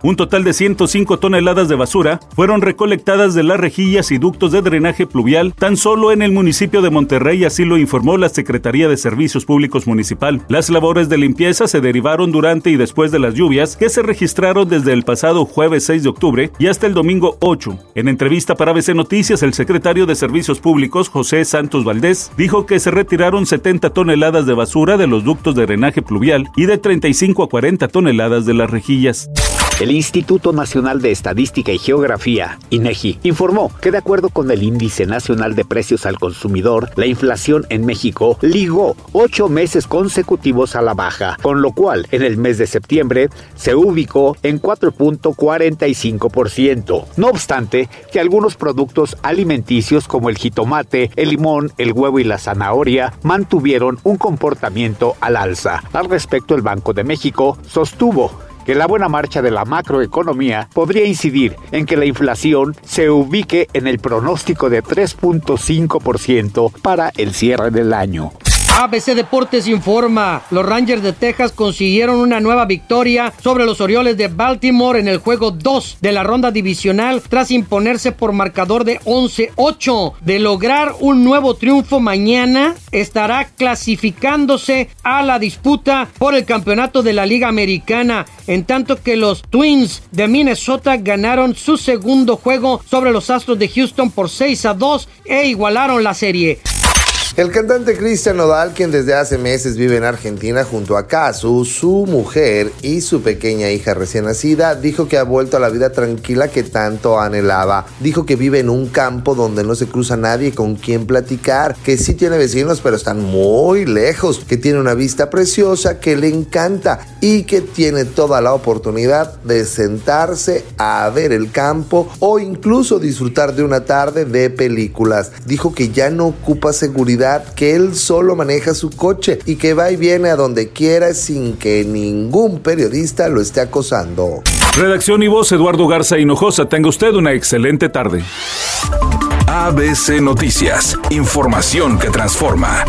Un total de 105 toneladas de basura fueron recolectadas de las rejillas y ductos de drenaje pluvial tan solo en el municipio de Monterrey, así lo informó la Secretaría de Servicios Públicos Municipal. Las labores de limpieza se derivaron durante y después de las lluvias que se registraron desde el pasado jueves 6 de octubre y hasta el domingo 8. En entrevista para ABC Noticias, el secretario de Servicios Públicos, José Santos Valdés, dijo que se retiraron 70 toneladas de basura de los ductos de drenaje pluvial y de 35 a 40 toneladas de las rejillas. El Instituto Nacional de Estadística y Geografía, INEGI, informó que de acuerdo con el Índice Nacional de Precios al Consumidor, la inflación en México ligó ocho meses consecutivos a la baja, con lo cual en el mes de septiembre se ubicó en 4.45%. No obstante, que algunos productos alimenticios como el jitomate, el limón, el huevo y la zanahoria mantuvieron un comportamiento al alza. Al respecto, el Banco de México sostuvo que la buena marcha de la macroeconomía podría incidir en que la inflación se ubique en el pronóstico de 3.5% para el cierre del año. ABC Deportes informa, los Rangers de Texas consiguieron una nueva victoria sobre los Orioles de Baltimore en el juego 2 de la ronda divisional tras imponerse por marcador de 11-8. De lograr un nuevo triunfo mañana, estará clasificándose a la disputa por el campeonato de la Liga Americana, en tanto que los Twins de Minnesota ganaron su segundo juego sobre los Astros de Houston por 6 a 2 e igualaron la serie. El cantante Cristian Nodal, quien desde hace meses vive en Argentina junto a Casu, su mujer y su pequeña hija recién nacida, dijo que ha vuelto a la vida tranquila que tanto anhelaba. Dijo que vive en un campo donde no se cruza nadie con quien platicar, que sí tiene vecinos pero están muy lejos, que tiene una vista preciosa, que le encanta y que tiene toda la oportunidad de sentarse a ver el campo o incluso disfrutar de una tarde de películas. Dijo que ya no ocupa seguridad que él solo maneja su coche y que va y viene a donde quiera sin que ningún periodista lo esté acosando. Redacción y voz Eduardo Garza Hinojosa. Tenga usted una excelente tarde. ABC Noticias. Información que transforma.